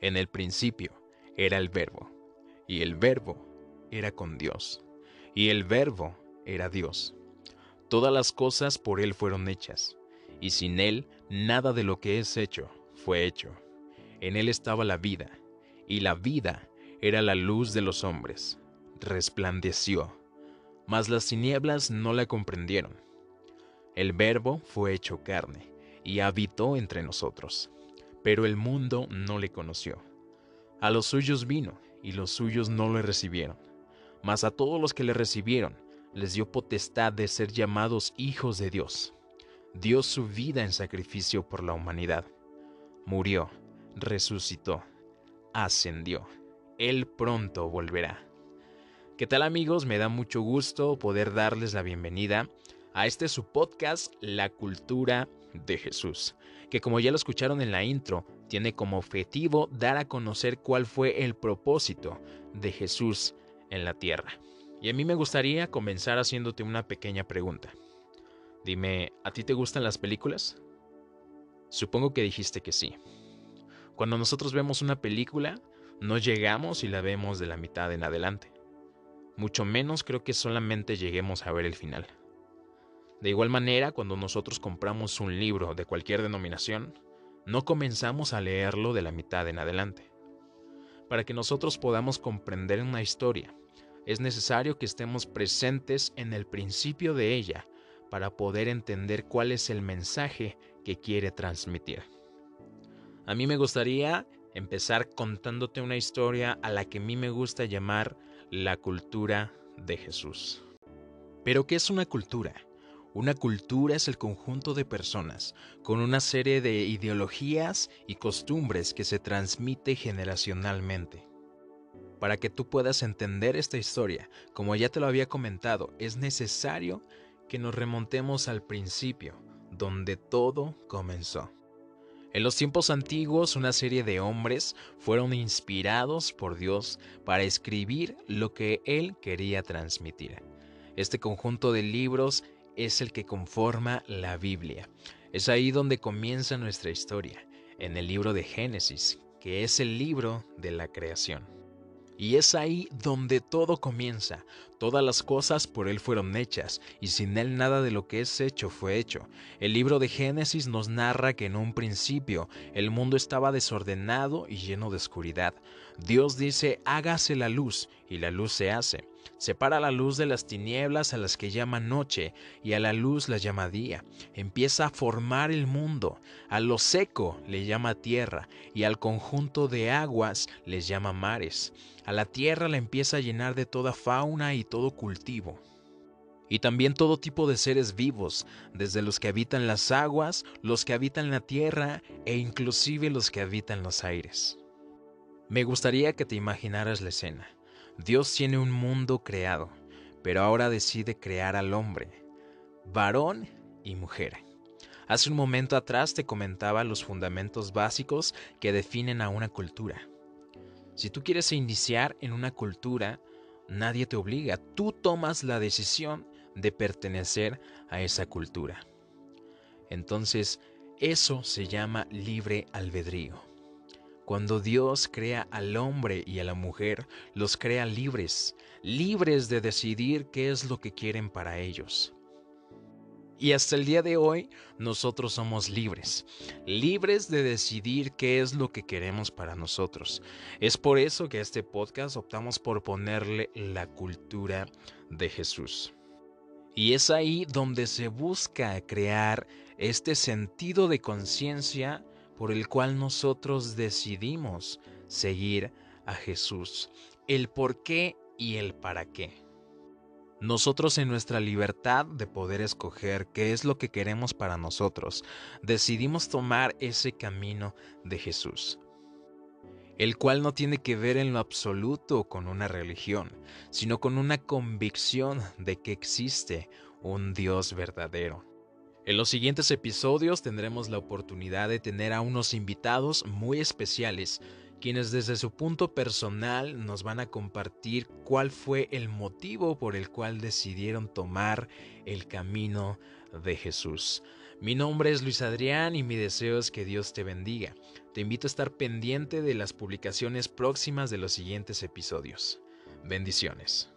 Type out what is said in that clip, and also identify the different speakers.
Speaker 1: En el principio era el verbo, y el verbo era con Dios, y el verbo era Dios. Todas las cosas por Él fueron hechas, y sin Él nada de lo que es hecho fue hecho. En Él estaba la vida, y la vida era la luz de los hombres. Resplandeció, mas las tinieblas no la comprendieron. El Verbo fue hecho carne, y habitó entre nosotros, pero el mundo no le conoció. A los suyos vino, y los suyos no le recibieron. Mas a todos los que le recibieron, les dio potestad de ser llamados hijos de Dios. Dio su vida en sacrificio por la humanidad. Murió, resucitó, ascendió. Él pronto volverá. ¿Qué tal amigos? Me da mucho gusto poder darles la bienvenida a este su podcast La Cultura de Jesús, que como ya lo escucharon en la intro, tiene como objetivo dar a conocer cuál fue el propósito de Jesús en la tierra. Y a mí me gustaría comenzar haciéndote una pequeña pregunta. Dime, ¿a ti te gustan las películas? Supongo que dijiste que sí. Cuando nosotros vemos una película, no llegamos y la vemos de la mitad en adelante. Mucho menos creo que solamente lleguemos a ver el final. De igual manera, cuando nosotros compramos un libro de cualquier denominación, no comenzamos a leerlo de la mitad en adelante. Para que nosotros podamos comprender una historia, es necesario que estemos presentes en el principio de ella para poder entender cuál es el mensaje que quiere transmitir. A mí me gustaría empezar contándote una historia a la que a mí me gusta llamar la cultura de Jesús. Pero ¿qué es una cultura? Una cultura es el conjunto de personas con una serie de ideologías y costumbres que se transmite generacionalmente. Para que tú puedas entender esta historia, como ya te lo había comentado, es necesario que nos remontemos al principio, donde todo comenzó. En los tiempos antiguos, una serie de hombres fueron inspirados por Dios para escribir lo que Él quería transmitir. Este conjunto de libros es el que conforma la Biblia. Es ahí donde comienza nuestra historia, en el libro de Génesis, que es el libro de la creación. Y es ahí donde todo comienza. Todas las cosas por Él fueron hechas, y sin Él nada de lo que es hecho fue hecho. El libro de Génesis nos narra que en un principio el mundo estaba desordenado y lleno de oscuridad. Dios dice, hágase la luz, y la luz se hace. Separa la luz de las tinieblas a las que llama noche y a la luz la llama día. Empieza a formar el mundo. A lo seco le llama tierra y al conjunto de aguas les llama mares. A la tierra la empieza a llenar de toda fauna y todo cultivo. Y también todo tipo de seres vivos, desde los que habitan las aguas, los que habitan la tierra e inclusive los que habitan los aires. Me gustaría que te imaginaras la escena. Dios tiene un mundo creado, pero ahora decide crear al hombre, varón y mujer. Hace un momento atrás te comentaba los fundamentos básicos que definen a una cultura. Si tú quieres iniciar en una cultura, nadie te obliga, tú tomas la decisión de pertenecer a esa cultura. Entonces, eso se llama libre albedrío. Cuando Dios crea al hombre y a la mujer, los crea libres, libres de decidir qué es lo que quieren para ellos. Y hasta el día de hoy nosotros somos libres, libres de decidir qué es lo que queremos para nosotros. Es por eso que a este podcast optamos por ponerle la cultura de Jesús. Y es ahí donde se busca crear este sentido de conciencia por el cual nosotros decidimos seguir a Jesús, el por qué y el para qué. Nosotros en nuestra libertad de poder escoger qué es lo que queremos para nosotros, decidimos tomar ese camino de Jesús, el cual no tiene que ver en lo absoluto con una religión, sino con una convicción de que existe un Dios verdadero en los siguientes episodios tendremos la oportunidad de tener a unos invitados muy especiales, quienes desde su punto personal nos van a compartir cuál fue el motivo por el cual decidieron tomar el camino de Jesús. Mi nombre es Luis Adrián y mi deseo es que Dios te bendiga. Te invito a estar pendiente de las publicaciones próximas de los siguientes episodios. Bendiciones.